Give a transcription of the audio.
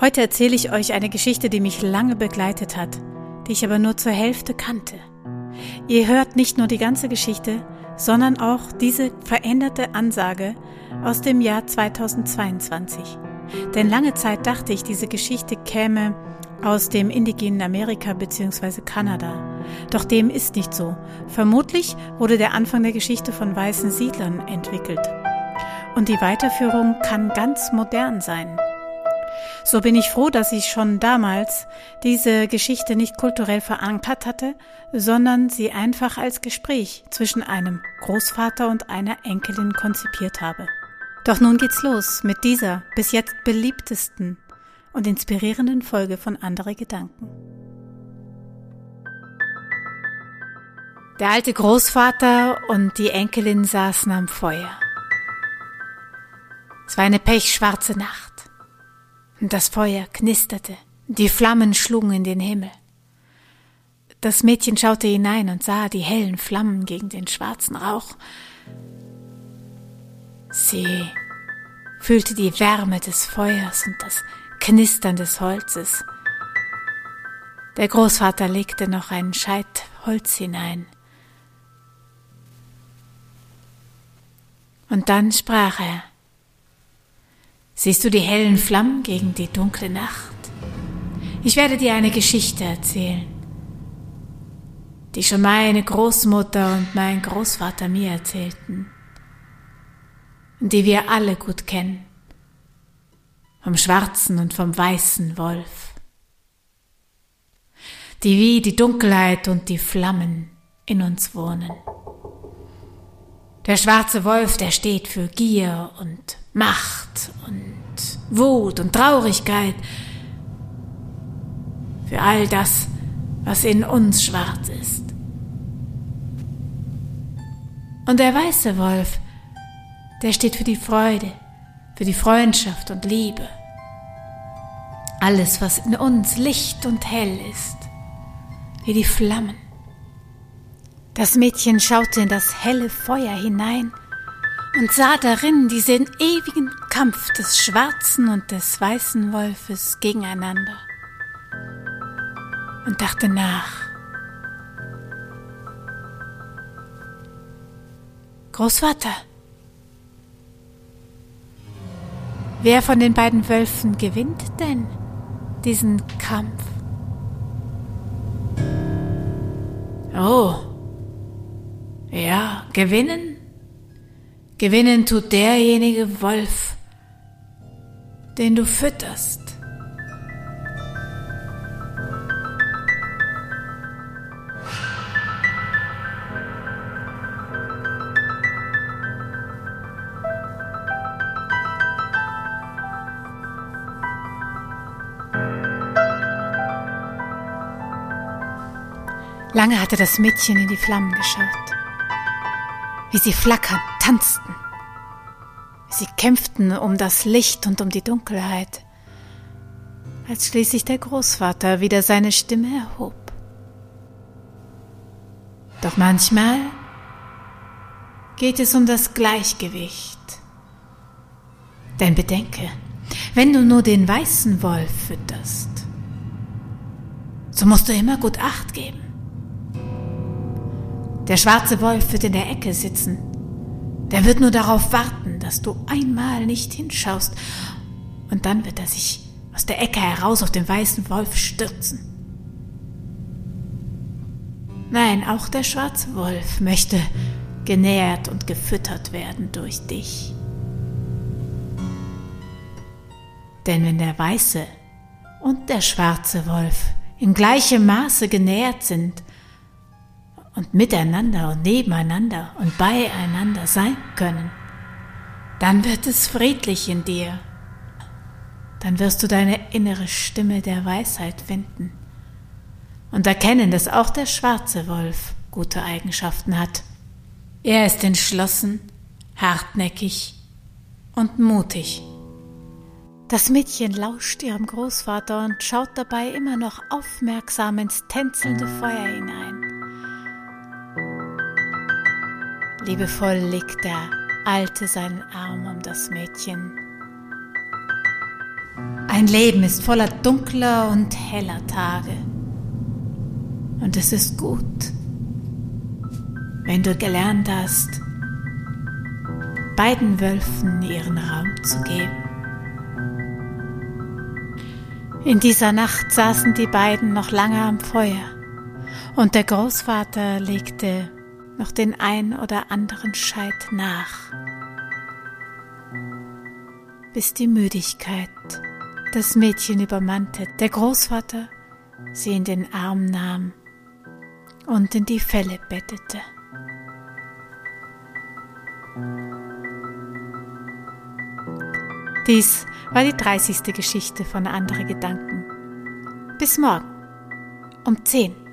Heute erzähle ich euch eine Geschichte, die mich lange begleitet hat, die ich aber nur zur Hälfte kannte. Ihr hört nicht nur die ganze Geschichte, sondern auch diese veränderte Ansage aus dem Jahr 2022. Denn lange Zeit dachte ich, diese Geschichte käme aus dem indigenen Amerika bzw. Kanada. Doch dem ist nicht so. Vermutlich wurde der Anfang der Geschichte von weißen Siedlern entwickelt. Und die Weiterführung kann ganz modern sein. So bin ich froh, dass ich schon damals diese Geschichte nicht kulturell verankert hatte, sondern sie einfach als Gespräch zwischen einem Großvater und einer Enkelin konzipiert habe. Doch nun geht's los mit dieser bis jetzt beliebtesten und inspirierenden Folge von Andere Gedanken. Der alte Großvater und die Enkelin saßen am Feuer. Es war eine pechschwarze Nacht. Das Feuer knisterte, die Flammen schlugen in den Himmel. Das Mädchen schaute hinein und sah die hellen Flammen gegen den schwarzen Rauch. Sie fühlte die Wärme des Feuers und das Knistern des Holzes. Der Großvater legte noch einen Scheit Holz hinein. Und dann sprach er, Siehst du die hellen Flammen gegen die dunkle Nacht? Ich werde dir eine Geschichte erzählen, die schon meine Großmutter und mein Großvater mir erzählten und die wir alle gut kennen, vom schwarzen und vom weißen Wolf, die wie die Dunkelheit und die Flammen in uns wohnen. Der schwarze Wolf, der steht für Gier und Macht und Wut und Traurigkeit, für all das, was in uns schwarz ist. Und der weiße Wolf, der steht für die Freude, für die Freundschaft und Liebe. Alles, was in uns Licht und hell ist, wie die Flammen. Das Mädchen schaute in das helle Feuer hinein und sah darin diesen ewigen Kampf des schwarzen und des weißen Wolfes gegeneinander und dachte nach. Großvater, wer von den beiden Wölfen gewinnt denn diesen Kampf? Oh, ja, gewinnen Gewinnen tut derjenige Wolf, den du fütterst. Lange hatte das Mädchen in die Flammen geschaut wie sie flackernd tanzten. Sie kämpften um das Licht und um die Dunkelheit, als schließlich der Großvater wieder seine Stimme erhob. Doch manchmal geht es um das Gleichgewicht. Denn bedenke, wenn du nur den weißen Wolf fütterst, so musst du immer gut Acht geben. Der schwarze Wolf wird in der Ecke sitzen. Der wird nur darauf warten, dass du einmal nicht hinschaust, und dann wird er sich aus der Ecke heraus auf den weißen Wolf stürzen. Nein, auch der schwarze Wolf möchte genährt und gefüttert werden durch dich. Denn wenn der weiße und der schwarze Wolf in gleichem Maße genährt sind, und miteinander und nebeneinander und beieinander sein können, dann wird es friedlich in dir. Dann wirst du deine innere Stimme der Weisheit finden und erkennen, dass auch der schwarze Wolf gute Eigenschaften hat. Er ist entschlossen, hartnäckig und mutig. Das Mädchen lauscht ihrem Großvater und schaut dabei immer noch aufmerksam ins tänzelnde Feuer hinein. Liebevoll legt der Alte seinen Arm um das Mädchen. Ein Leben ist voller dunkler und heller Tage. Und es ist gut, wenn du gelernt hast, beiden Wölfen ihren Raum zu geben. In dieser Nacht saßen die beiden noch lange am Feuer und der Großvater legte noch den ein oder anderen Scheit nach, bis die Müdigkeit das Mädchen übermannte, der Großvater sie in den Arm nahm und in die Felle bettete. Dies war die 30. Geschichte von Andere Gedanken. Bis morgen um 10.